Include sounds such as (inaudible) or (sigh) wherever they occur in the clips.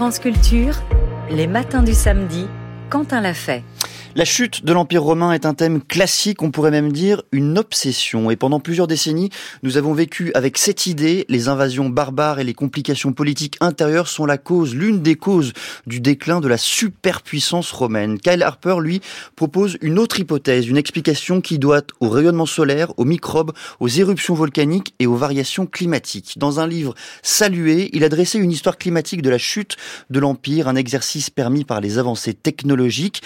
France Culture, les matins du samedi, Quentin l'a fait. La chute de l'Empire romain est un thème classique, on pourrait même dire une obsession. Et pendant plusieurs décennies, nous avons vécu avec cette idée. Les invasions barbares et les complications politiques intérieures sont la cause, l'une des causes du déclin de la superpuissance romaine. Kyle Harper, lui, propose une autre hypothèse, une explication qui doit au rayonnement solaire, aux microbes, aux éruptions volcaniques et aux variations climatiques. Dans un livre salué, il a dressé une histoire climatique de la chute de l'Empire, un exercice permis par les avancées technologiques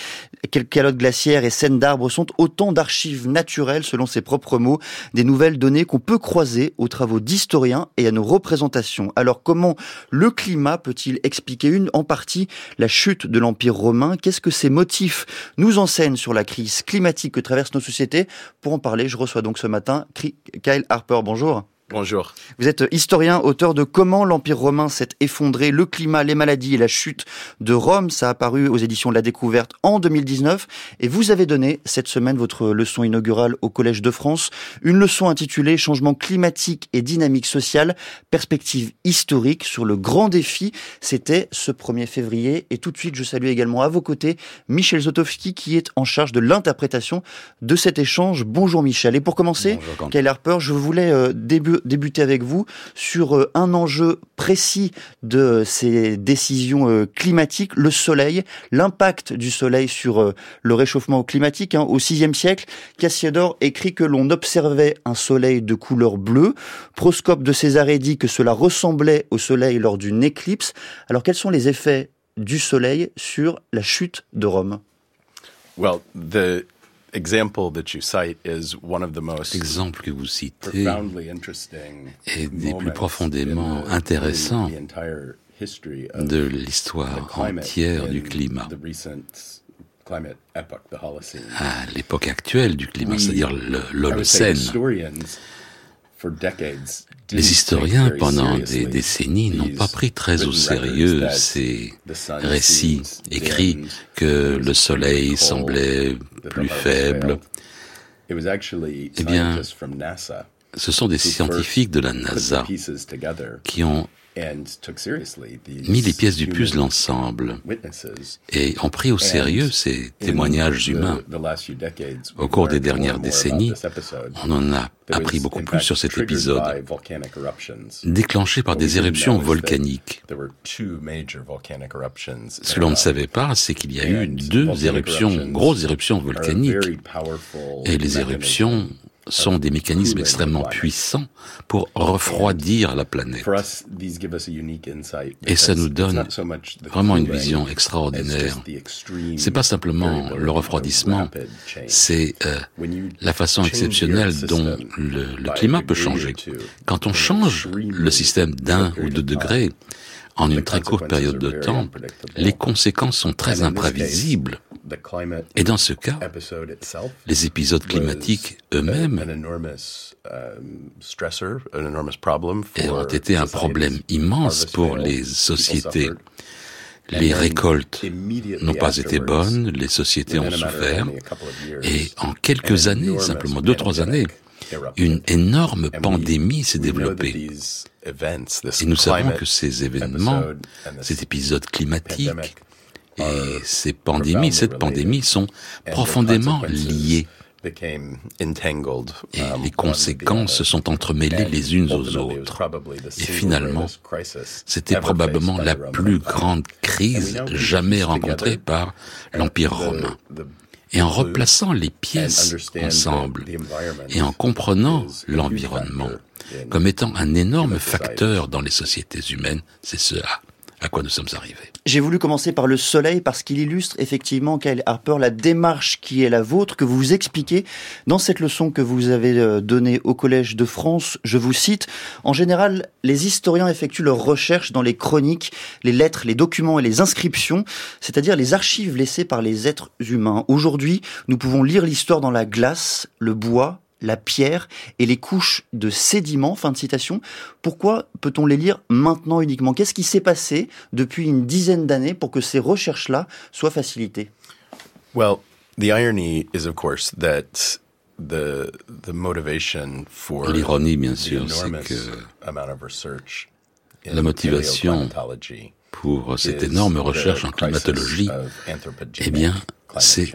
calottes glaciaires et scènes d'arbres sont autant d'archives naturelles, selon ses propres mots, des nouvelles données qu'on peut croiser aux travaux d'historiens et à nos représentations. Alors comment le climat peut-il expliquer une en partie la chute de l'Empire romain? Qu'est-ce que ces motifs nous enseignent sur la crise climatique que traversent nos sociétés? Pour en parler, je reçois donc ce matin Kyle Harper. Bonjour. Bonjour. Vous êtes historien, auteur de Comment l'Empire romain s'est effondré, le climat, les maladies et la chute de Rome. Ça a paru aux éditions de la Découverte en 2019. Et vous avez donné cette semaine votre leçon inaugurale au Collège de France. Une leçon intitulée Changement climatique et dynamique sociale, perspective historique sur le grand défi. C'était ce 1er février. Et tout de suite, je salue également à vos côtés Michel Zotowski qui est en charge de l'interprétation de cet échange. Bonjour Michel. Et pour commencer, Kyle Harper, je voulais euh, début débuter avec vous sur euh, un enjeu précis de ces décisions euh, climatiques, le soleil, l'impact du soleil sur euh, le réchauffement climatique. Hein. Au VIe siècle, Cassiodore écrit que l'on observait un soleil de couleur bleue. Proscope de Césarée dit que cela ressemblait au soleil lors d'une éclipse. Alors quels sont les effets du soleil sur la chute de Rome? L'exemple que vous citez est des plus profondément intéressants de l'histoire entière du climat. À l'époque actuelle du climat, c'est-à-dire l'Holocène. Les historiens, pendant des décennies, n'ont pas pris très au sérieux ces récits écrits que le soleil semblait plus faible. Eh bien, ce sont des scientifiques de la NASA qui ont mis les pièces du puzzle ensemble. et ont pris au sérieux ces témoignages humains. Au cours des dernières décennies, on en a appris beaucoup plus sur cet épisode, déclenché par des éruptions volcaniques. Ce que l'on ne savait pas, c'est qu'il y a eu deux éruptions, grosses éruptions volcaniques, et les éruptions sont des mécanismes extrêmement puissants pour refroidir la planète. Et ça nous donne vraiment une vision extraordinaire. C'est pas simplement le refroidissement, c'est euh, la façon exceptionnelle dont le, le climat peut changer. Quand on change le système d'un ou deux degrés, en une très courte période de temps, les conséquences sont très imprévisibles. Et dans ce cas, les épisodes climatiques eux-mêmes ont été un problème immense pour les sociétés. Les récoltes n'ont pas été bonnes, les sociétés ont souffert, et en quelques années, simplement deux, trois années, une énorme pandémie s'est développée. Et nous savons que ces événements, cet épisode climatique et ces pandémies, cette pandémie sont profondément liés. Et um, les conséquences se sont entremêlées les unes aux autres. Et finalement, c'était probablement la plus grande crise jamais rencontrée par l'Empire romain. Et en replaçant les pièces ensemble et en comprenant l'environnement comme étant un énorme facteur dans les sociétés humaines, c'est ce à quoi nous sommes arrivés. J'ai voulu commencer par le soleil parce qu'il illustre effectivement, Kyle Harper, la démarche qui est la vôtre, que vous vous expliquez dans cette leçon que vous avez euh, donnée au Collège de France. Je vous cite, en général, les historiens effectuent leurs recherches dans les chroniques, les lettres, les documents et les inscriptions, c'est-à-dire les archives laissées par les êtres humains. Aujourd'hui, nous pouvons lire l'histoire dans la glace, le bois, la pierre et les couches de sédiments. Fin de citation. Pourquoi peut-on les lire maintenant uniquement? Qu'est-ce qui s'est passé depuis une dizaine d'années pour que ces recherches-là soient facilitées? Well, the irony is of course that the the motivation for L'ironie, bien sûr, c'est que la motivation pour cette énorme recherche en climatologie, eh bien, c'est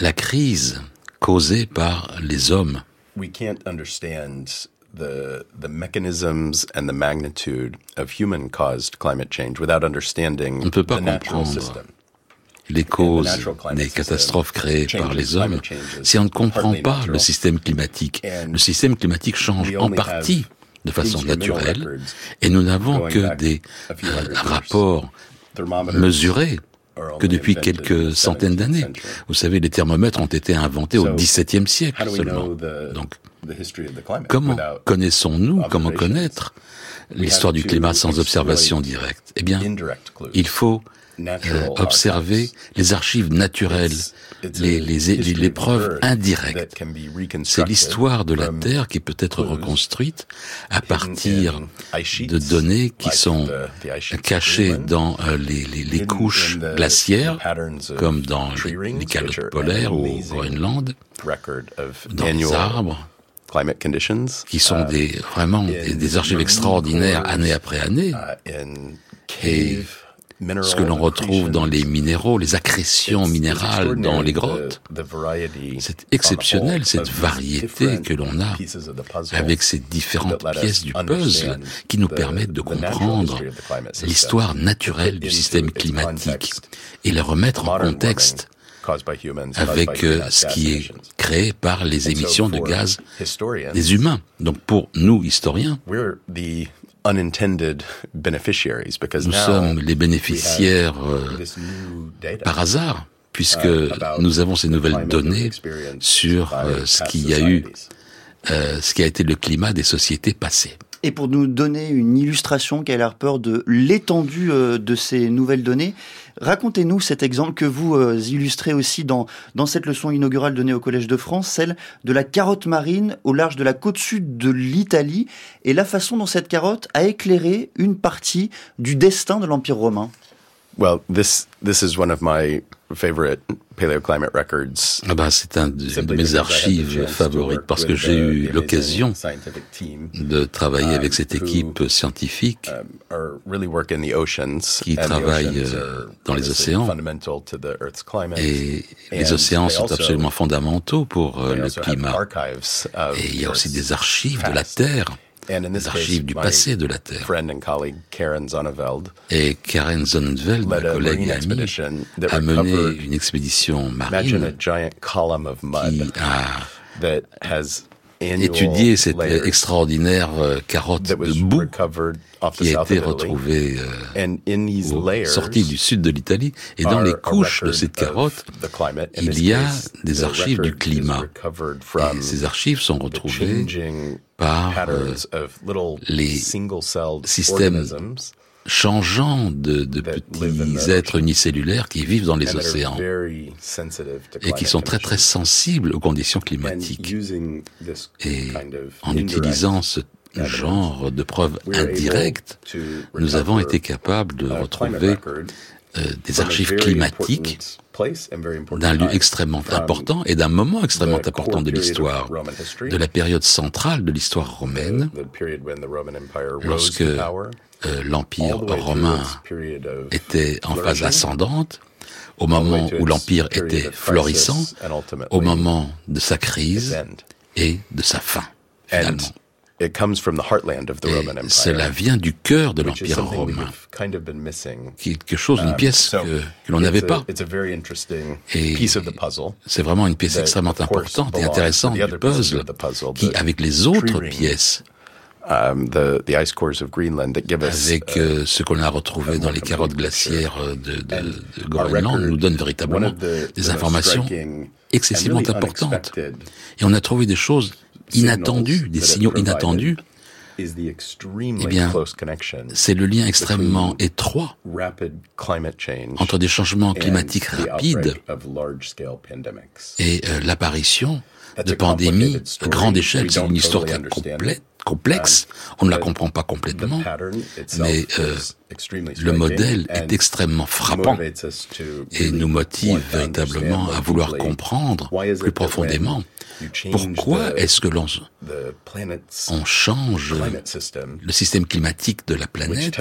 la crise causée par les hommes. We can't understand the the mechanisms and the magnitude of human caused climate change without understanding On ne peut pas comprendre les causes des catastrophes créées par les hommes si on ne comprend pas le système climatique. Le système climatique change en partie de façon naturelle et nous n'avons que des euh, rapports mesurés que depuis quelques centaines d'années. Vous savez, les thermomètres ont été inventés au XVIIe siècle seulement. Donc, comment connaissons-nous, comment connaître l'histoire du climat sans observation directe? Eh bien, il faut euh, observer les archives naturelles, les, les, les, preuves indirectes. C'est l'histoire de la Terre qui peut être reconstruite à partir de données qui sont cachées dans euh, les, les, couches glaciaires, comme dans les calottes polaires ou au Groenland, dans les arbres, qui sont des, vraiment des, des archives extraordinaires année après année. Et ce que l'on retrouve dans les minéraux, les accrétions minérales dans les grottes. C'est exceptionnel, cette variété que l'on a avec ces différentes pièces du puzzle qui nous permettent de comprendre l'histoire naturelle du système climatique et la remettre en contexte avec euh, ce qui est créé par les émissions de gaz des humains. Donc pour nous, historiens, nous sommes les bénéficiaires euh, par hasard, puisque uh, nous avons ces nouvelles données sur euh, ce qu'il y a eu, euh, ce qui a été le climat des sociétés passées. Et pour nous donner une illustration qui a l'air peur de l'étendue de ces nouvelles données, Racontez-nous cet exemple que vous euh, illustrez aussi dans, cette leçon inaugurale donnée au Collège de France, celle de la carotte marine au large de la côte sud de l'Italie, et la façon dont cette carotte a éclairé une partie du destin de l'Empire romain. Favorite paleoclimate records. Ah bah, c'est un de, mes archives favorites parce que j'ai eu l'occasion de travailler avec cette équipe scientifique um, qui travaille euh, dans les océans. Et les océans sont absolument fondamentaux pour euh, le climat. Et il y a aussi des archives de la Terre les archives du passé de la Terre. Et Karen Sonnenfeld, ma collègue et amie, a mené une expédition marine qui a étudié cette extraordinaire euh, carotte de boue qui a été retrouvée euh, sortie du sud de l'Italie. Et dans les couches de cette carotte, il y a des archives du climat. Et ces archives sont retrouvées par euh, les systèmes changeants de, de petits êtres unicellulaires qui vivent dans les océans et qui sont très très sensibles aux conditions climatiques. Et en utilisant ce genre de preuves indirectes, nous avons été capables de retrouver euh, des archives climatiques d'un lieu extrêmement important et d'un moment extrêmement important de l'histoire, de la période centrale de l'histoire romaine, lorsque euh, l'Empire romain était en phase ascendante, au moment où l'Empire était florissant, au moment de sa crise et de sa fin, finalement. It comes from the heartland of the Roman Empire. Cela vient du cœur de l'Empire romain. Quelque chose, une um, pièce que, que l'on n'avait pas. Et c'est vraiment une pièce extrêmement importante et intéressante du puzzle qui, avec les autres pièces, Um, the, the ice cores of Greenland that give us, avec ce qu'on a retrouvé dans les carottes glaciaires de, de, de Groenland nous donne véritablement des informations excessivement importantes. Et on a trouvé des choses inattendus, des signaux inattendus, eh bien, c'est le lien extrêmement étroit entre des changements climatiques rapides et euh, l'apparition de pandémies à grande échelle. C'est une histoire complète complexe, on ne la comprend pas complètement, mais euh, le modèle est extrêmement frappant et nous motive véritablement à vouloir comprendre plus profondément Pourquoi est-ce que l'on on change le système climatique de la planète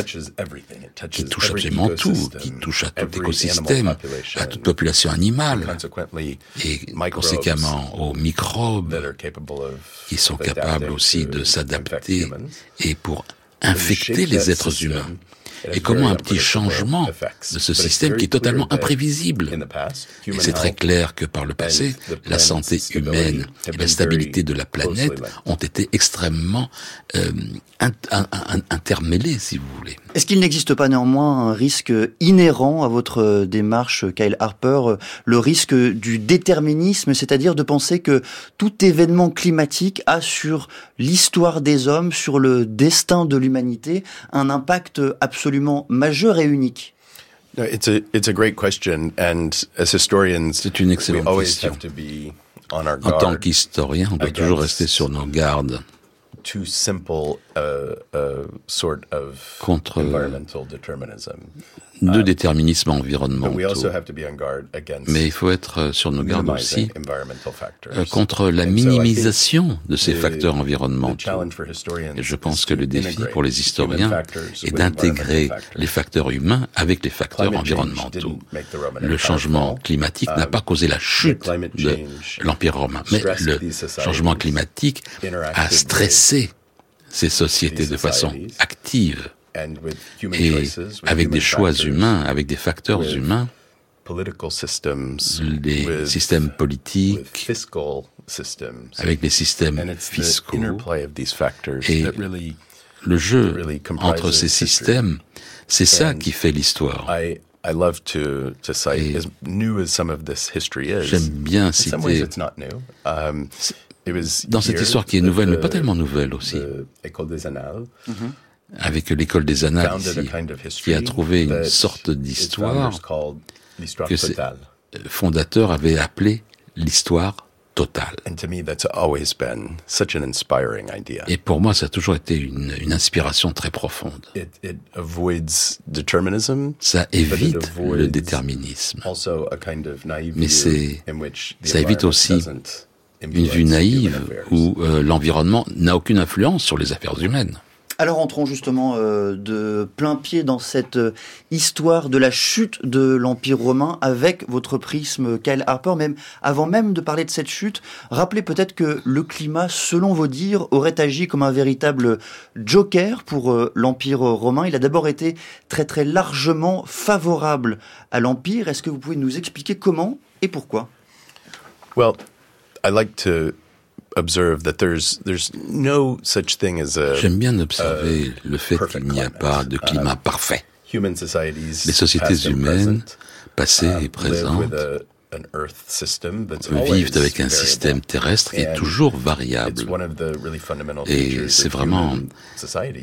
qui touche absolument tout, qui touche à tout écosystème, à toute population animale et conséquemment aux microbes qui sont capables aussi de s'adapter et pour infecter les êtres humains et comment un petit changement de ce système qui est totalement imprévisible. Et c'est très clair que par le passé, la santé humaine et la stabilité de la planète ont été extrêmement euh, intermêlées, si vous voulez. Est-ce qu'il n'existe pas néanmoins un risque inhérent à votre démarche, Kyle Harper, le risque du déterminisme, c'est-à-dire de penser que tout événement climatique a sur l'histoire des hommes, sur le destin de l'humanité, un impact absolument majeur et unique C'est une excellente question. En tant qu'historien, on doit toujours rester sur nos gardes contre de déterminisme environnementaux. Mais il faut être sur nos gardes aussi euh, contre la minimisation de ces facteurs environnementaux. Et je pense que le défi pour les historiens est d'intégrer les facteurs humains avec les facteurs environnementaux. Le changement climatique n'a pas causé la chute de l'Empire romain, mais le changement climatique a stressé ces sociétés de façon active et avec des choix humains, avec des facteurs humains, les systèmes politiques, avec les systèmes fiscaux, et le jeu entre ces systèmes, c'est ça qui fait l'histoire. J'aime bien citer dans cette histoire qui est nouvelle, mais pas tellement nouvelle aussi avec l'école des annales ici, qui a trouvé une sorte d'histoire que ses fondateurs avaient appelé l'histoire totale. Et pour moi, ça a toujours été une, une inspiration très profonde. Ça évite le déterminisme. Mais ça évite aussi une vue naïve où euh, l'environnement n'a aucune influence sur les affaires humaines. Alors entrons justement euh, de plein pied dans cette euh, histoire de la chute de l'Empire romain avec votre prisme Kyle Harper. Même avant même de parler de cette chute, rappelez peut-être que le climat, selon vos dires, aurait agi comme un véritable joker pour euh, l'Empire romain. Il a d'abord été très très largement favorable à l'Empire. Est-ce que vous pouvez nous expliquer comment et pourquoi? Well, I like to J'aime bien observer le fait qu'il n'y a pas de climat um, parfait. Les sociétés humaines, passées um, et présentes, vivent avec un système terrestre qui est toujours variable. Et c'est vraiment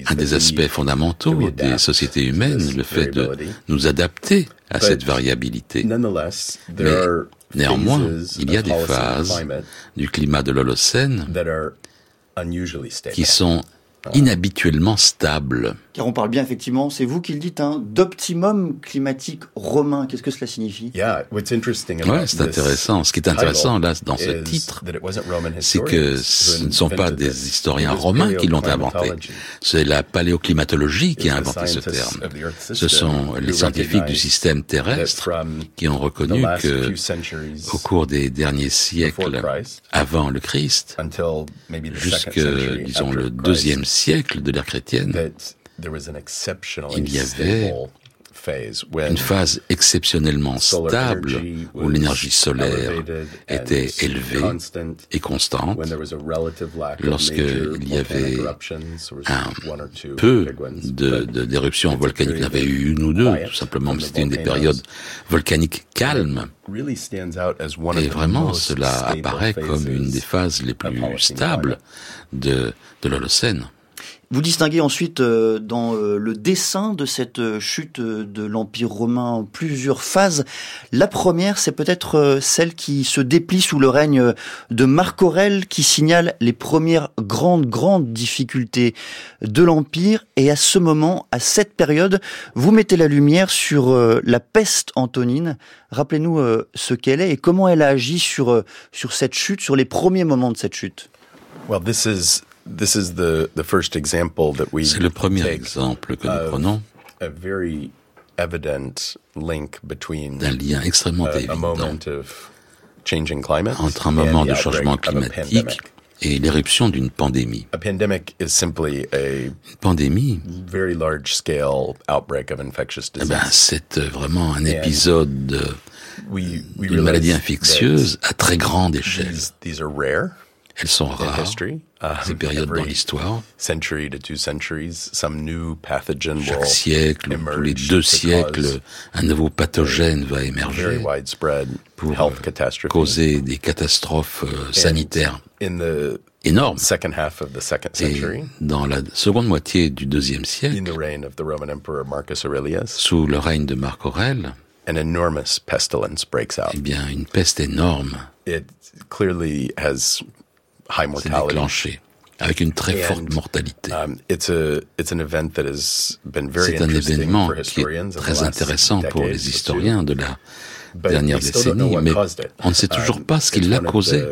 un des aspects fondamentaux des sociétés humaines, le fait de nous adapter à cette variabilité. Mais néanmoins, il y a des phases du climat de l'Holocène qui sont inhabituellement stable. Car on parle bien effectivement, c'est vous qui le dites, hein, d'optimum climatique romain. Qu'est-ce que cela signifie? Ouais, c'est intéressant. Ce qui est intéressant là dans ce titre, c'est que ce ne sont pas des historiens romains qui l'ont inventé. C'est la paléoclimatologie qui a inventé ce terme. Ce sont les scientifiques du système terrestre qui ont reconnu que au cours des derniers siècles avant le Christ, jusque disons le deuxième siècle de l'ère chrétienne, il y avait une phase exceptionnellement stable où l'énergie solaire était élevée et constante, lorsqu'il y avait un peu d'éruptions volcaniques, il y en avait eu une ou deux, tout simplement, mais c'était une des périodes volcaniques calmes. Et vraiment, cela apparaît comme une des phases les plus stables de, de l'Holocène. Vous distinguez ensuite euh, dans euh, le dessin de cette euh, chute de l'Empire romain plusieurs phases. La première, c'est peut-être celle qui se déplie sous le règne de Marc Aurèle, qui signale les premières grandes, grandes difficultés de l'Empire. Et à ce moment, à cette période, vous mettez la lumière sur la peste antonine. Rappelez-nous ce qu'elle est et comment elle a agi sur, sur cette chute, sur les premiers moments de cette chute. Well, this is This is the, the first example that we C'est le premier exemple que nous prenons. a very evident link between d'un lien extrêmement a, évident a moment of changing climate entre un moment de changement climatique et l'éruption d'une pandémie. A pandemic is simply a Une pandémie, very large scale outbreak of infectious eh ben, c'est euh, vraiment un épisode d'une maladie realize infectieuse à très grande échelle. Elles sont rares. Um, ces périodes dans l'histoire. century to two centuries, some new pathogen will Chaque siècle, ou tous les deux siècles, un nouveau pathogène va very émerger widespread pour health euh, causer des catastrophes euh, sanitaires In the énormes. second half of the second Et century, dans la seconde moitié du deuxième siècle, sous le règne de Marc Aurèle, an enormous pestilence breaks out. eh bien, une peste énorme It clearly has high s'est déclenchée, avec une très forte mortalité. It's a it's an event that has been very C'est un événement qui est très intéressant pour les historiens de la dernière décennie, mais on ne sait toujours Um, pas ce qui l'a one of causé.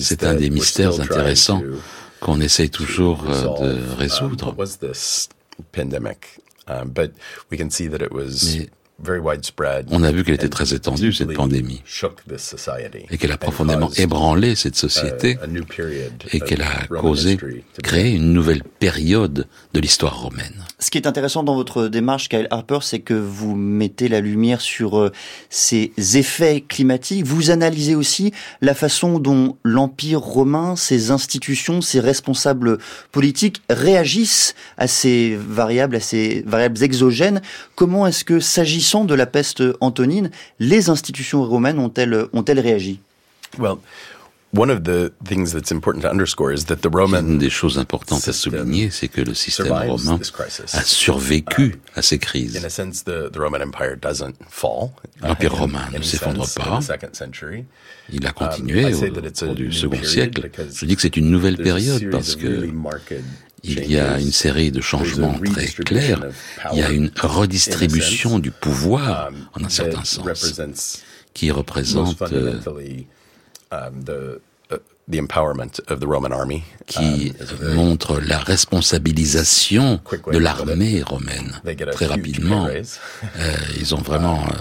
C'est un des mystères intéressants qu'on essaye toujours euh, de Um, résoudre. Um, Mais. On a vu qu'elle était and très étendue, cette pandémie, et qu'elle a profondément caused ébranlé cette a- société, a new period et of qu'elle a causé, créé une nouvelle période de l'histoire romaine. Ce qui est intéressant dans votre démarche, Kyle Harper, c'est que vous mettez la lumière sur euh, ces effets climatiques. Vous analysez aussi la façon dont l'Empire romain, ses institutions, ses responsables politiques réagissent à ces variables, à ces variables exogènes. Comment est-ce que, s'agissant de la peste antonine, les institutions romaines ont-elles réagi? Well, one of the things that's important to underscore is that the Une Roman des choses importantes à system souligner, c'est que le système romain a survécu à ces In crises. a sense, the, the Roman Empire doesn't fall. uh, L'Empire in romain ne s'effondre pas. Il a Um, continué au cours du second siècle. Je dis que c'est une nouvelle période parce que il y a une série de changements très clairs. Il y a une redistribution du pouvoir, um, en un certain sens, qui most représente, um, uh, qui Um, montre la responsabilisation de l'armée romaine. Très rapidement, euh, ils ont vraiment euh,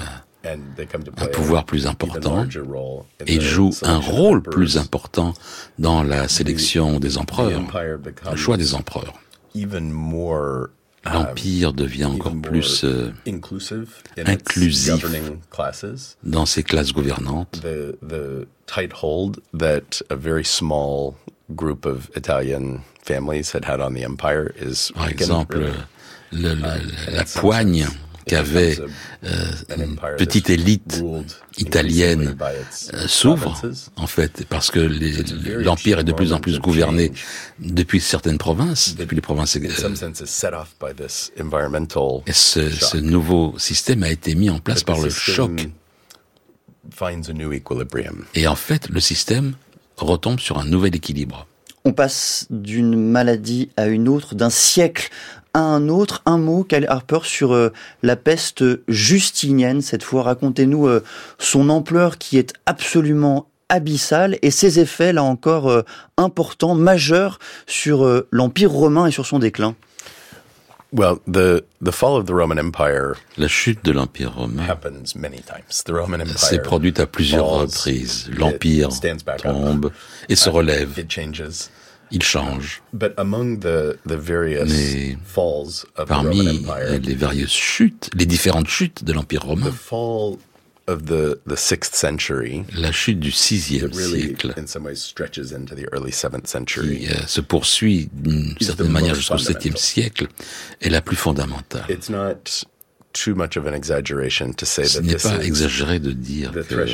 and they come to un pouvoir plus important et jouent un rôle plus important dans la sélection des empereurs, le choix des empereurs. um, L'empire devient encore plus euh, inclusif. its governing classes. dans ses classes gouvernantes. The the tight hold that a very small group of Italian families had had on the empire is Par exemple, really. le- le- in la poigne qu'avait euh, une empire petite élite italienne euh, s'ouvre, en fait, parce que l'Empire est de plus en plus gouverné depuis certaines provinces, depuis les provinces. in euh, et ce, ce nouveau système a été mis en place par the le system choc. finds a new equilibrium. Et en fait, le système retombe sur un nouvel équilibre. On passe d'une maladie à une autre, d'un siècle à un autre. Un mot, Kyle Harper, sur euh, la peste justinienne. Cette fois, racontez-nous euh, son ampleur qui est absolument abyssale et ses effets, là encore, euh, importants, majeurs sur euh, l'Empire romain et sur son déclin. Well, the the fall of the Roman Empire La chute de l'Empire romain happens many times. The Roman s'est Empire produite à plusieurs reprises. it L'Empire stands back up, tombe et se relève. it changes. Il change. But among the the various Mais falls of the Roman Parmi Empire, les varieuses chutes, les différentes chutes de l'Empire the romain, fall of the the sixth century la chute du that sixième really, siècle, in some ways, stretches into the early seventh qui century. euh, se poursuit d'une certaine manière jusqu'au septième fundamental. siècle, est la plus fondamentale. It's not Ce n'est pas exagéré de dire que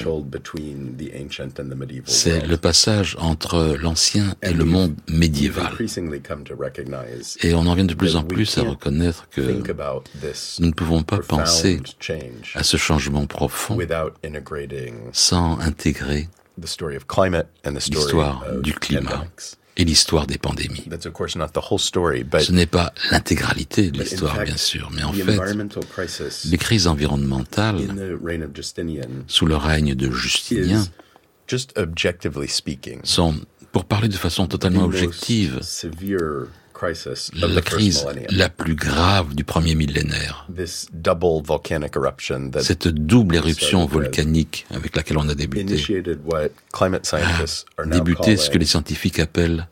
c'est le passage entre l'ancien et le monde médiéval. Et on en vient de plus en plus à reconnaître que nous ne pouvons pas penser à ce changement profond sans intégrer l'histoire du climat et l'histoire des pandémies. Ce n'est pas l'intégralité de l'histoire, bien sûr, mais en fait, les crises environnementales sous le règne de Justinien sont, pour parler de façon totalement objective, la crise la plus grave du premier millénaire. Cette double éruption volcanique avec laquelle on a débuté a débuté ce que les scientifiques appellent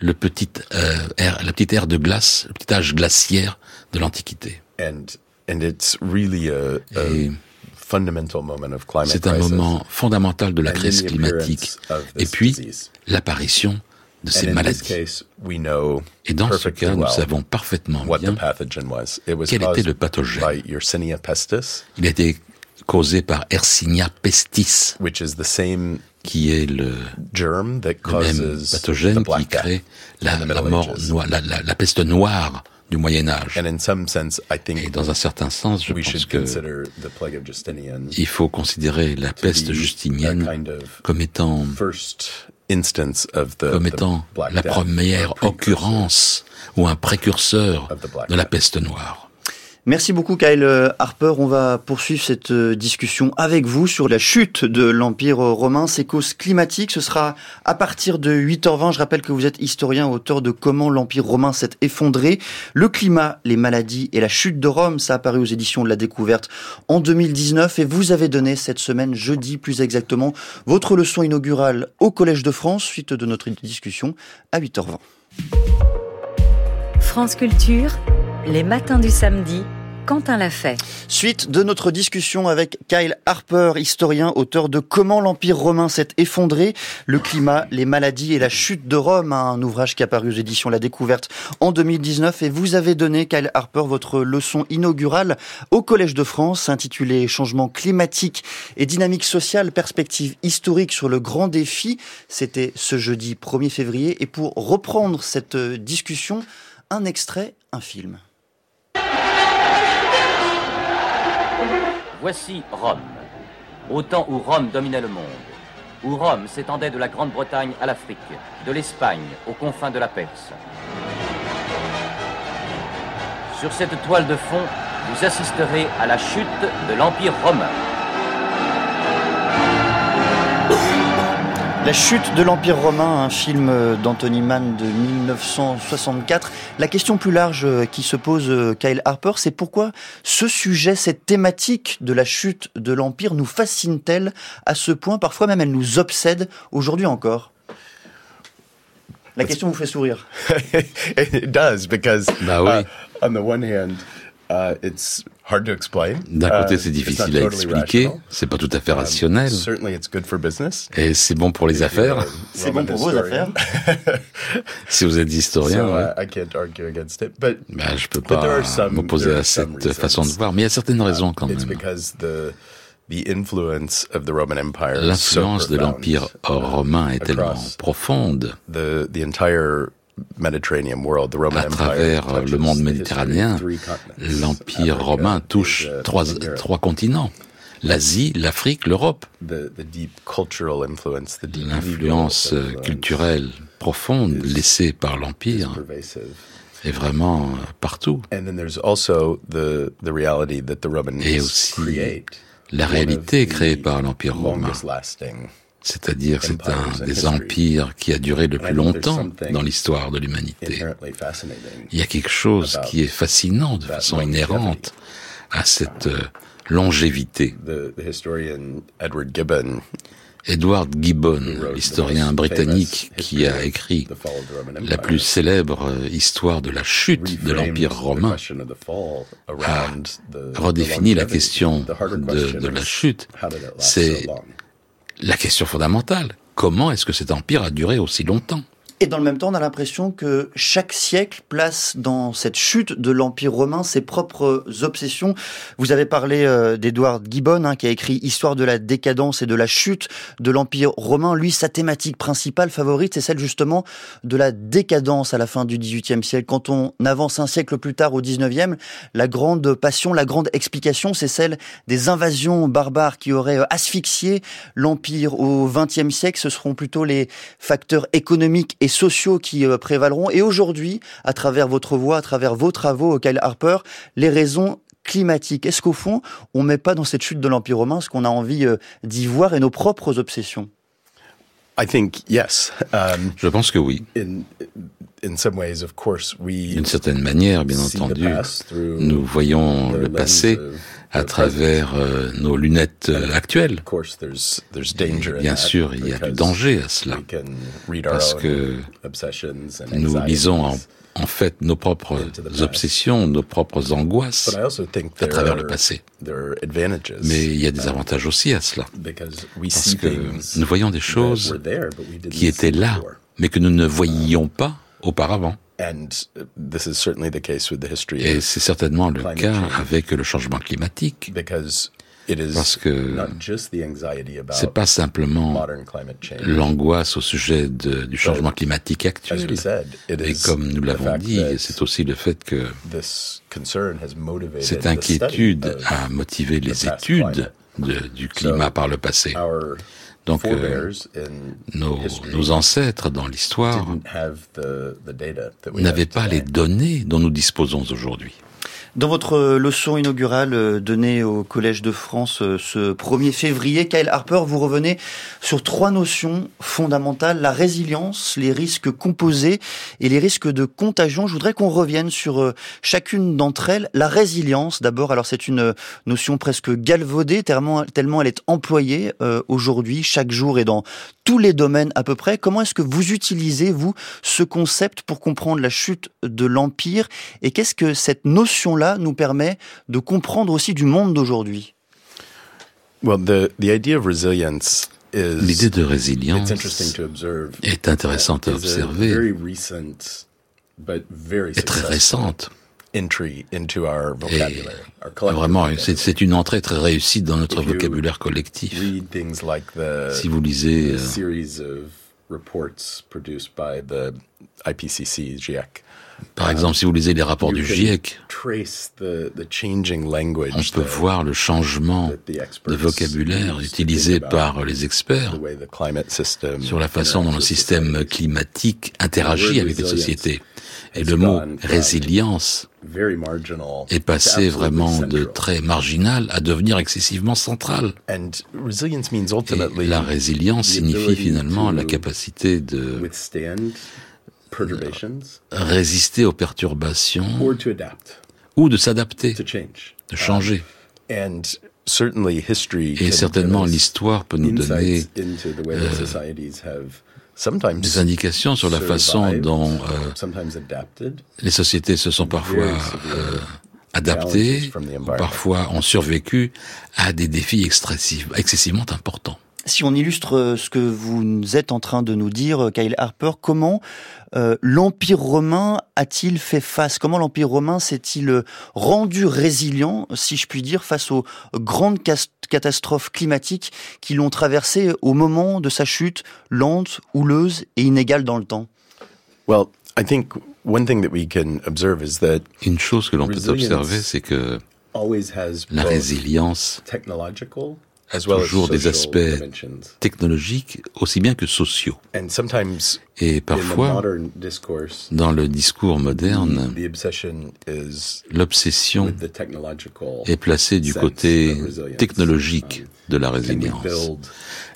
le petit, euh, la petite ère de glace, le petit âge glaciaire de l'Antiquité. C'est un moment fondamental de la crise climatique. Et puis, l'apparition de ces maladies. Et dans ce cas, nous savons parfaitement bien quel était le pathogène. Il a été causé par Yersinia pestis, qui est le, même pathogène qui crée la, mort, la, la, peste noire du Moyen Âge. Et dans un certain sens, je pense que il faut considérer la peste justinienne comme étant comme étant la première occurrence ou un précurseur de la peste noire. Merci beaucoup Kyle Harper. On va poursuivre cette euh, discussion avec vous sur la chute de l'Empire romain, ses causes climatiques. Ce sera à partir de 8h20. Je rappelle que vous êtes historien, auteur de Comment l'Empire romain s'est effondré. Le climat, les maladies et la chute de Rome, ça a apparu aux éditions de la découverte en 2019 et vous avez donné cette semaine, jeudi plus exactement, votre leçon inaugurale au Collège de France suite de notre discussion à 8h20. France Culture les matins du samedi, Quentin l'a fait. Suite de notre discussion avec Kyle Harper, historien, auteur de Comment l'Empire romain s'est effondré, le climat, les maladies et la chute de Rome, un ouvrage qui a paru aux éditions La Découverte en 2019. Et vous avez donné, Kyle Harper, votre leçon inaugurale au Collège de France, intitulée Changement climatique et dynamique sociale, perspective historique sur le grand défi. C'était ce jeudi 1er février. Et pour reprendre cette discussion, un extrait, un film. Voici Rome, au temps où Rome dominait le monde, où Rome s'étendait de la Grande-Bretagne à l'Afrique, de l'Espagne aux confins de la Perse. Sur cette toile de fond, vous assisterez à la chute de l'Empire romain. La chute de l'Empire romain, un film d'Anthony Mann de 1964. La question plus large qui se pose euh, Kyle Harper, c'est pourquoi ce sujet, cette thématique de la chute de l'Empire nous fascine-t-elle à ce point, parfois même elle nous obsède aujourd'hui encore la question vous fait sourire. (laughs) It does because bah oui. Uh, on the one hand, d'un côté, c'est uh, difficile à expliquer, c'est pas tout à fait um, rationnel. Et c'est bon pour les affaires. (laughs) C'est bon pour vos affaires. (laughs) si vous êtes historien, ouais. ben, je peux pas m'opposer à cette façon de voir, mais il y a certaines uh, raisons quand même. L'influence de l'Empire romain est tellement profonde à travers le monde méditerranéen, l'Empire romain touche trois, trois continents. L'Asie, l'Afrique, l'Europe. L'influence culturelle profonde laissée par l'Empire est vraiment partout. Et aussi la réalité créée par l'Empire romain. C'est-à-dire c'est un des empires qui a duré le plus longtemps dans l'histoire de l'humanité. Il y a quelque chose qui est fascinant de façon inhérente à cette euh, longévité. Edward Gibbon, l'historien britannique qui a écrit la plus célèbre euh, histoire de la chute de l'Empire romain, a redéfini la question de, de la chute. C'est la question fondamentale, comment est-ce que cet empire a duré aussi longtemps? Et dans le même temps, on a l'impression que chaque siècle place dans cette chute de l'Empire romain ses propres obsessions. Vous avez parlé euh, d'Edward Gibbon, hein, qui a écrit Histoire de la décadence et de la chute de l'Empire romain. Lui, sa thématique principale, favorite, c'est celle justement de la décadence à la fin du XVIIIe siècle. Quand on avance un siècle plus tard au XIXe, la grande passion, la grande explication, c'est celle des invasions barbares qui auraient euh, asphyxié l'Empire. Au XXe siècle, ce seront plutôt les facteurs économiques et sociaux qui euh, prévaleront. Et aujourd'hui, à travers votre voix, à travers vos travaux, Kyle Harper, les raisons climatiques. Est-ce qu'au fond, on ne met pas dans cette chute de l'Empire romain ce qu'on a envie euh, d'y voir et nos propres obsessions? I think yes. Um, Je pense que oui. In, in some ways, of course, we D'une certaine manière, bien entendu, nous voyons le passé à travers euh, nos lunettes euh, actuelles. bien sûr, il y a du danger à cela, parce que nous lisons en, en fait nos propres obsessions, nos propres angoisses à travers le passé. Mais il y a des avantages aussi à cela, parce que nous voyons des choses qui étaient là, mais que nous ne voyions pas auparavant. Et c'est certainement le cas avec le changement climatique. Parce que c'est pas simplement l'angoisse au sujet de, du changement climatique actuel. Et comme nous l'avons dit, c'est aussi le fait que cette inquiétude a motivé les études du climat par le passé. Donc, euh, nos, nos, ancêtres dans l'histoire n'avaient pas les données dont nous disposons aujourd'hui. Dans votre leçon inaugurale euh, donnée au Collège de France euh, ce 1er février, Kyle Harper, vous revenez sur trois notions fondamentales, la résilience, les risques composés et les risques de contagion. Je voudrais qu'on revienne sur euh, chacune d'entre elles. La résilience, d'abord, alors c'est une notion presque galvaudée, tellement elle est employée aujourd'hui, chaque jour et dans tous les domaines à peu près. Comment est-ce que vous utilisez, vous, ce concept pour comprendre la chute de l'Empire? Et qu'est-ce que cette notion-là nous permet de comprendre aussi du monde d'aujourd'hui? L'idée de résilience est intéressante à observer. et très récente. Vraiment, c'est une entrée très réussie dans notre vocabulaire collectif. Si vous lisez par exemple, si vous lisez les rapports du GIEC, on peut voir le changement de vocabulaire utilisé par les experts sur la façon dont le système climatique interagit avec les sociétés. Et le mot résilience est passé vraiment de très marginal à devenir excessivement central. Et la résilience signifie finalement la capacité de résister aux perturbations ou de s'adapter, de changer. Um, Et certainement l'histoire peut nous donner euh, des indications sur la façon dont euh, les sociétés se sont parfois euh, adaptées, parfois ont survécu à des défis excessivement importants. Si on illustre euh, ce que vous êtes en train de nous dire, euh, Kyle Harper, comment euh, l'Empire romain a-t-il fait face? Comment l'Empire romain s'est-il rendu résilient, si je puis dire, face aux grandes catastrophes climatiques qui l'ont traversé au moment de sa chute lente, houleuse et inégale dans le temps? Well, I think one thing that we can observe is that Une chose que l'on peut observer, c'est que la résilience toujours des aspects technologiques aussi bien que sociaux. Et parfois, dans le discours moderne, l'obsession est placée du côté technologique de la résilience.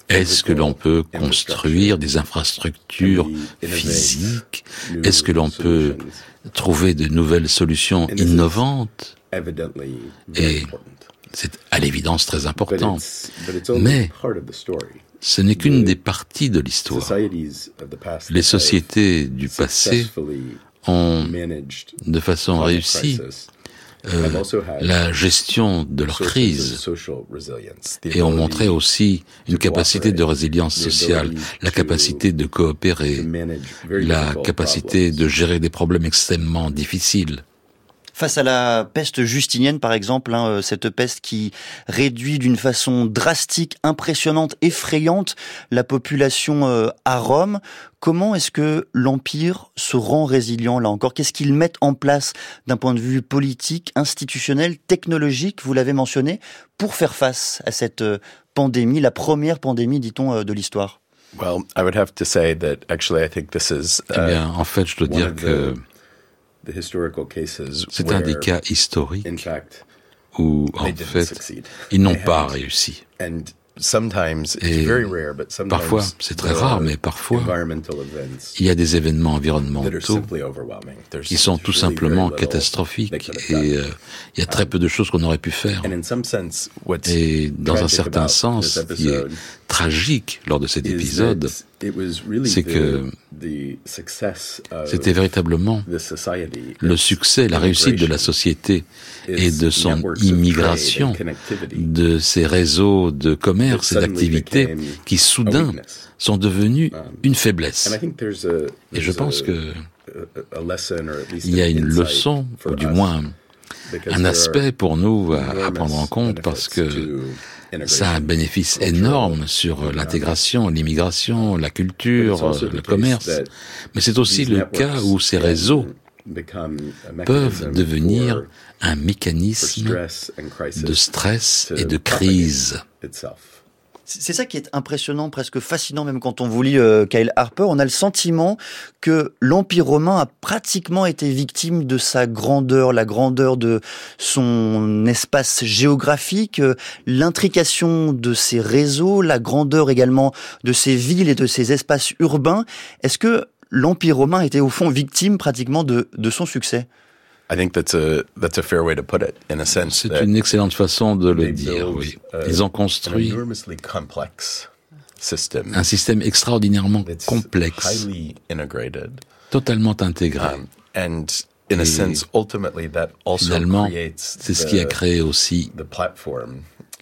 Est-ce que l'on peut construire des infrastructures physiques? Est-ce que l'on peut trouver de nouvelles solutions innovantes? Et c'est à l'évidence très important. Mais ce n'est qu'une des parties de l'histoire. Les sociétés du passé ont, de façon réussie, euh, la gestion de leur crise et ont montré aussi une capacité de résilience sociale, la capacité de coopérer, la capacité de gérer des problèmes extrêmement difficiles. Face à la peste justinienne, par exemple, hein, euh, cette peste qui réduit d'une façon drastique, impressionnante, effrayante la population euh, à Rome, comment est-ce que l'Empire se rend résilient là encore? Qu'est-ce qu'ils mettent en place d'un point de vue politique, institutionnel, technologique, vous l'avez mentionné, pour faire face à cette euh, pandémie, la première pandémie, dit-on, de l'histoire? Well, I would have to say that actually I think this is, eh bien, en fait, je dois dire que c'est un des cas historiques où, en fait, ils n'ont pas réussi. Et parfois, c'est très rare, mais parfois, il y a des événements environnementaux qui sont tout simplement catastrophiques et euh, il y a très peu de choses qu'on aurait pu faire. Et dans un certain sens, ce qui est tragique lors de cet épisode, c'est que c'était véritablement le succès, la réussite de la société et de son immigration, de ses réseaux de commerce et d'activités qui soudain sont devenus um, une faiblesse. Et je pense que il y a une leçon, ou du moins un aspect pour nous à prendre en compte parce que ça a un bénéfice énorme sur l'intégration, l'immigration, la culture, le commerce. Mais c'est aussi le cas où ces réseaux peuvent devenir un mécanisme de stress et de crise. C'est ça qui est impressionnant, presque fascinant, même quand on vous lit euh, Kyle Harper. On a le sentiment que l'Empire romain a pratiquement été victime de sa grandeur, la grandeur de son espace géographique, euh, l'intrication de ses réseaux, la grandeur également de ses villes et de ses espaces urbains. Est-ce que l'Empire romain était au fond victime pratiquement de, de son succès c'est une excellente façon de le dire, oui. Ils ont construit un système extraordinairement complexe, totalement intégré. Um, Et finalement, c'est ce qui a créé aussi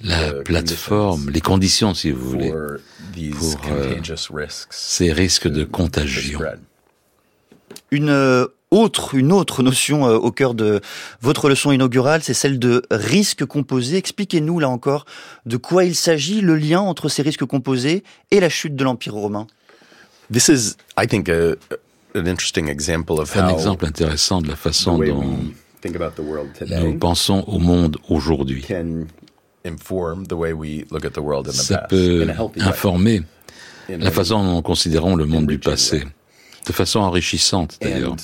la plateforme, les conditions, si vous voulez, pour euh, ces risques de contagion. Une euh, autre, une autre notion euh, au cœur de votre leçon inaugurale, c'est celle de risque composé. Expliquez-nous là encore de quoi il s'agit, le lien entre ces risques composés et la chute de l'Empire romain. This is, I think, a, an interesting example of un exemple intéressant de la façon dont nous pensons au monde aujourd'hui. Ça peut informer la façon dont nous considérons le monde du passé, de façon enrichissante d'ailleurs.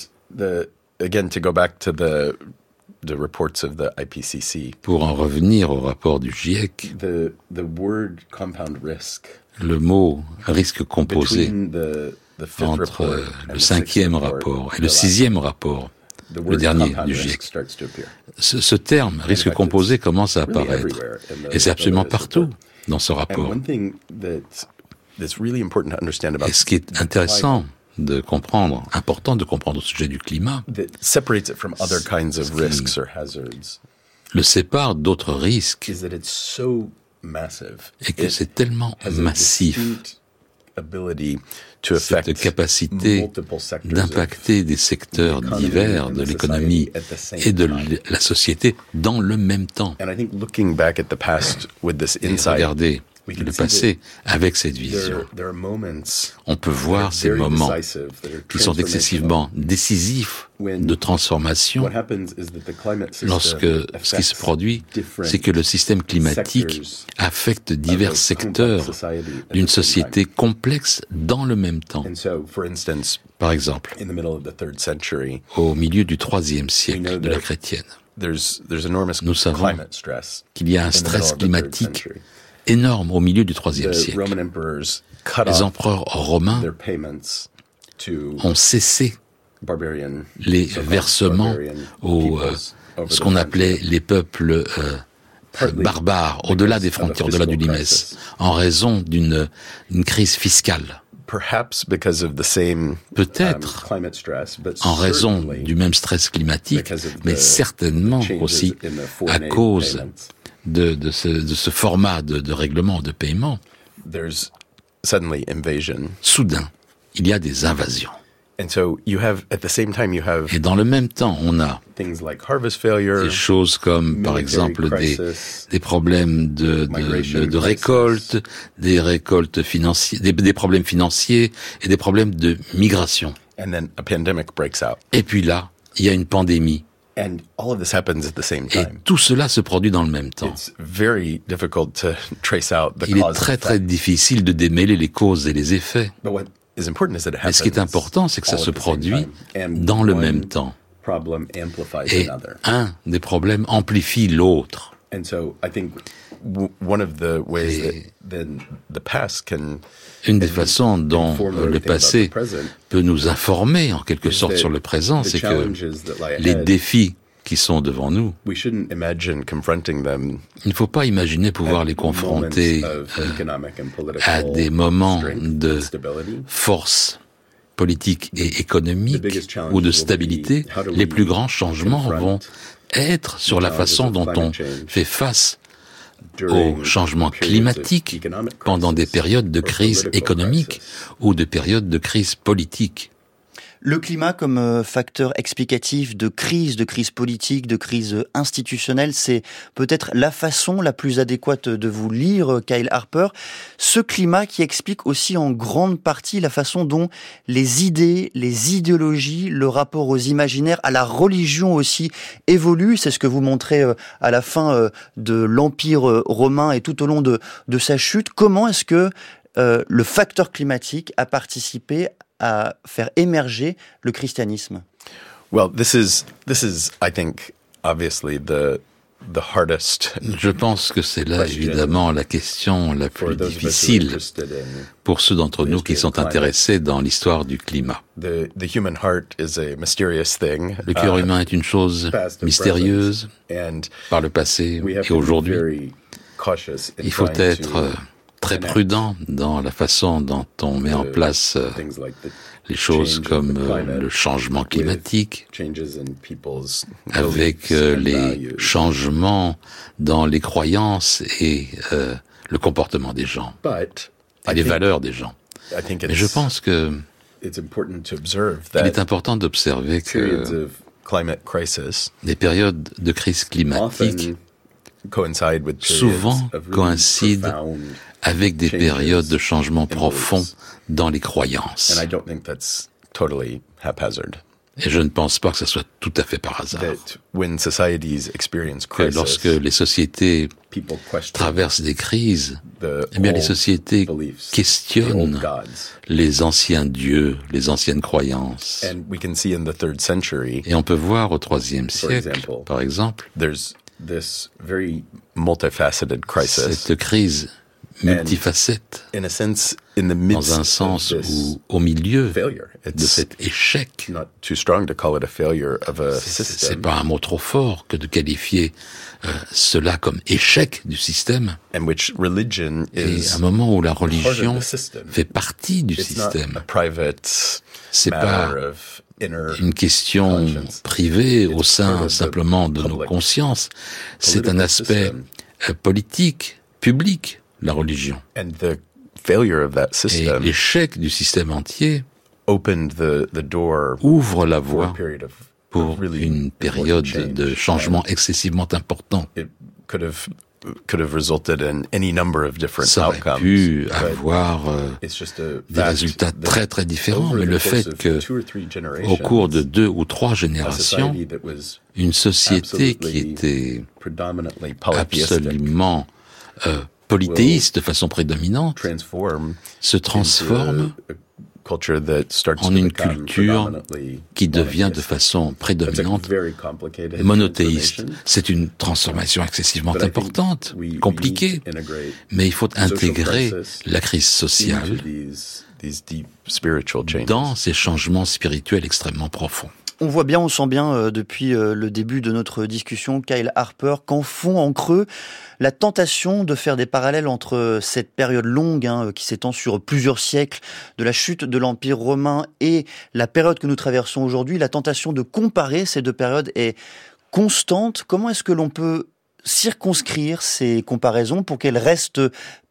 Pour en revenir au rapport du GIEC, le mot risque composé entre le cinquième rapport et le sixième rapport, le dernier du GIEC, ce, terme risque composé commence à apparaître. Et c'est absolument partout dans ce rapport. Et ce qui est intéressant de comprendre, important de comprendre au sujet du climat, le sépare d'autres risques et que c'est tellement massif cette capacité d'impacter des secteurs divers de l'économie et de la société dans le même temps. Et regardez le passé avec cette vision. On peut voir ces moments qui sont excessivement décisifs de transformation lorsque ce qui se produit, c'est que le système climatique affecte divers secteurs d'une société complexe dans le même temps. Par exemple, au milieu du troisième siècle de la chrétienne, nous savons qu'il y a un stress climatique énorme au milieu du IIIe siècle. Les empereurs romains ont cessé les versements aux euh, ce qu'on appelait les peuples euh, barbares, au-delà des frontières, au-delà du Limès, en raison d'une crise fiscale. Peut-être en raison du même stress climatique, mais certainement aussi à cause de, de, ce, de ce format de, de règlement de paiement. Soudain, il y a des invasions. Et dans le même temps, on a des choses comme, par exemple, des, des problèmes de, de, de, récolte, des récoltes financières, des, des, problèmes financiers et des problèmes de migration. Et puis là, il y a une pandémie. Et tout cela se produit dans le même temps. Il est très très difficile de démêler les causes et les effets. Mais ce qui est important, c'est que ça se produit dans le même temps. Et un des problèmes amplifie l'autre. Une des façons dont le passé peut nous informer en quelque sorte sur le présent, c'est que les défis qui sont devant nous. Il ne faut pas imaginer pouvoir les confronter euh, à des moments de force politique et économique ou de stabilité. Les plus grands changements vont être sur la façon dont on fait face aux changements climatiques pendant des périodes de crise économique ou de périodes de crise politique. Le climat comme euh, facteur explicatif de crise, de crise politique, de crise institutionnelle, c'est peut-être la façon la plus adéquate de vous lire, Kyle Harper. Ce climat qui explique aussi en grande partie la façon dont les idées, les idéologies, le rapport aux imaginaires, à la religion aussi évoluent. C'est ce que vous montrez euh, à la fin euh, de l'Empire romain et tout au long de sa chute. Comment est-ce que le facteur climatique a participé à faire émerger le christianisme Well, this is this is I think obviously the the hardest (laughs) Je pense que c'est là évidemment la question la plus difficile pour ceux d'entre nous qui sont intéressés dans l'histoire du climat. Le cœur humain est une chose mystérieuse par le passé et aujourd'hui. Il faut être très prudent dans la façon dont on met en place euh, les choses comme euh, le changement climatique, avec euh, les changements dans les croyances et le comportement des gens, et les valeurs des gens. Mais je pense que il est important d'observer que les périodes de crise climatique souvent coïncident avec des périodes de changement profond dans les croyances. Et je ne pense pas que ce soit tout à fait par hasard. Que lorsque les sociétés traversent des crises, eh bien les sociétés questionnent les anciens dieux, les anciennes croyances. Et on peut voir au troisième siècle, par exemple, cette crise multifacette, dans un sens où, au milieu de cet échec, c'est pas un mot trop fort que de qualifier euh, cela comme échec du système. Et un moment où la religion fait partie du système, c'est pas une question privée au sein simplement de nos consciences, c'est un aspect euh, politique, public la religion. Et l'échec du système entier ouvre la voie pour une période de changement excessivement important. Ça aurait pu avoir euh, des résultats très très différents, mais le fait que, au cours de deux ou trois générations, une société qui était absolument euh, polythéiste de façon prédominante se transforme en une culture qui devient de façon prédominante monothéiste. C'est une transformation excessivement importante, compliquée, mais il faut intégrer la crise sociale dans ces changements spirituels extrêmement profonds. On voit bien, on sent bien euh, depuis euh, le début de notre discussion, Kyle Harper, qu'en fond, en creux, la tentation de faire des parallèles entre cette période longue hein, qui s'étend sur plusieurs siècles de la chute de l'Empire romain et la période que nous traversons aujourd'hui, la tentation de comparer ces deux périodes est constante. Comment est-ce que l'on peut circonscrire ces comparaisons pour qu'elles restent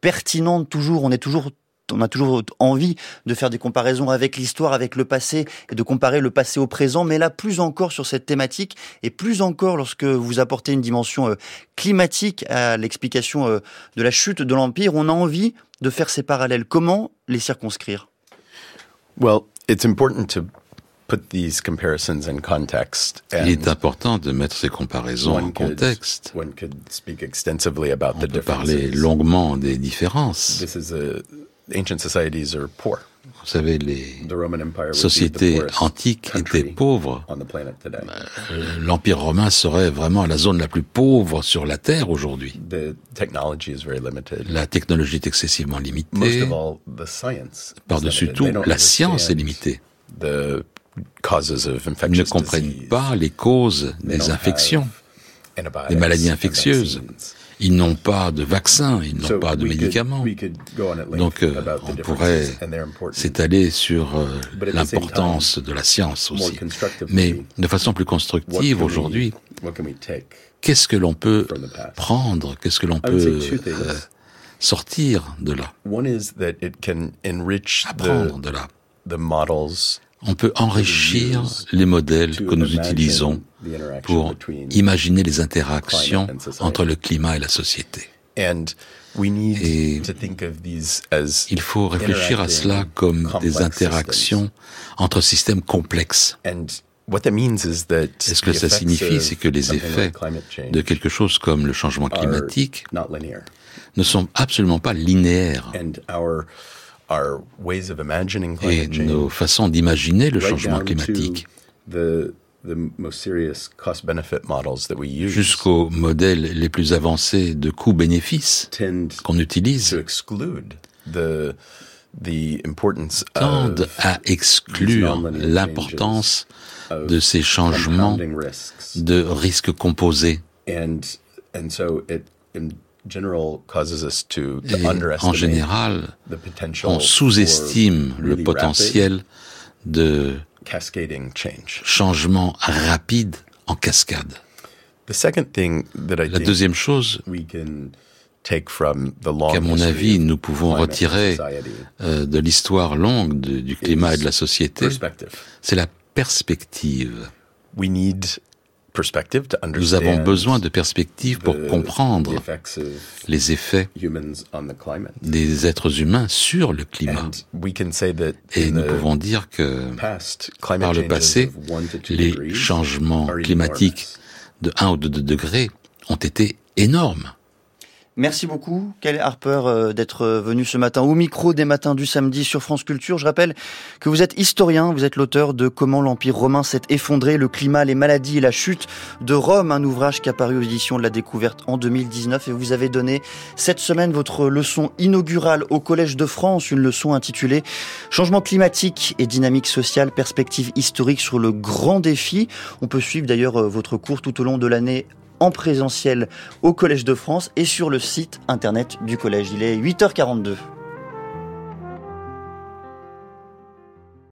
pertinentes toujours? On est toujours on a toujours envie de faire des comparaisons avec l'histoire, avec le passé, et de comparer le passé au présent, mais là, plus encore sur cette thématique, et plus encore lorsque vous apportez une dimension euh, climatique à l'explication euh, de la chute de l'Empire, on a envie de faire ces parallèles. Comment les circonscrire? Well, it's important to put these comparisons in context. Il est important de mettre ces comparaisons en contexte. One could speak extensively about on peut parler longuement des différences. Vous savez, les sociétés antiques étaient pauvres. Euh, L'Empire romain serait vraiment la zone la plus pauvre sur la Terre aujourd'hui. La technologie est excessivement limitée. Par-dessus tout, la science est limitée. Ils ne comprennent pas les causes des infections, des maladies infectieuses. Ils n'ont pas de vaccin, ils n'ont pas de médicaments. Donc euh, on pourrait s'étaler sur euh, l'importance de la science aussi. Mais de façon plus constructive aujourd'hui, qu'est-ce que l'on peut prendre, qu'est-ce que l'on peut euh, sortir de là, apprendre de là. on peut enrichir les modèles que nous utilisons pour imaginer les interactions entre le climat et la société. Et il faut réfléchir à cela comme des interactions entre systèmes complexes. Et ce que ça signifie, c'est que les effets de quelque chose comme le changement climatique ne sont absolument pas linéaires. Et nos façons d'imaginer le changement climatique jusqu'aux modèles les plus avancés de coûts-bénéfices qu'on utilise tendent à exclure l'importance de ces changements de risques composés. Et en général, on sous-estime le potentiel de changement rapide en cascade. La deuxième chose qu'à mon avis nous pouvons retirer euh, de l'histoire longue du climat et de la société, c'est la perspective. Nous avons besoin de perspectives pour comprendre les effets des êtres humains sur le climat. Et nous pouvons dire que par le passé, les changements climatiques de 1 ou de 2 degrés ont été énormes. Merci beaucoup, Kelly Harper, euh, d'être venu ce matin au micro des matins du samedi sur France Culture. Je rappelle que vous êtes historien, vous êtes l'auteur de Comment l'Empire romain s'est effondré, le climat, les maladies et la chute de Rome, un ouvrage qui a paru aux éditions de la découverte en 2019 et vous avez donné cette semaine votre leçon inaugurale au Collège de France, une leçon intitulée Changement climatique et dynamique sociale, perspective historique sur le grand défi. On peut suivre d'ailleurs euh, votre cours tout au long de l'année en présentiel au Collège de France et sur le site internet du collège. Il est 8h42.